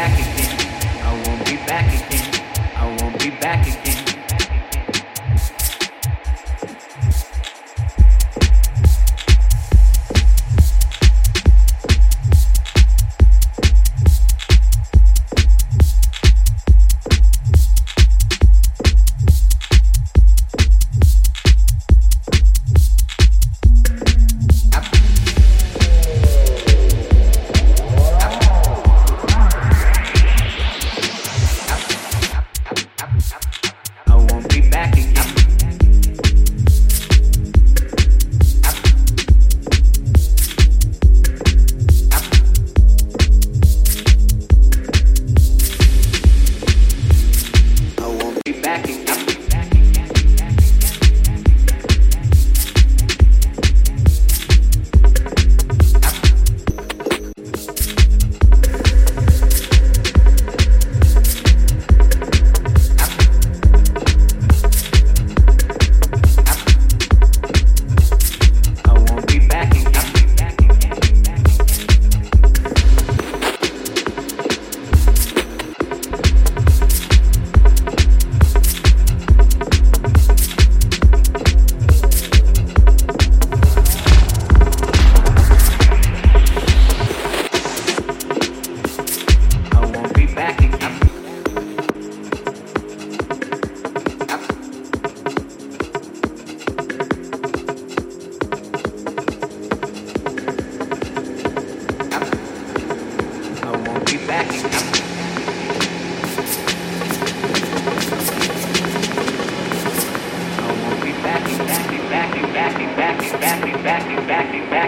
back again. I won't be back again. I won't be back again.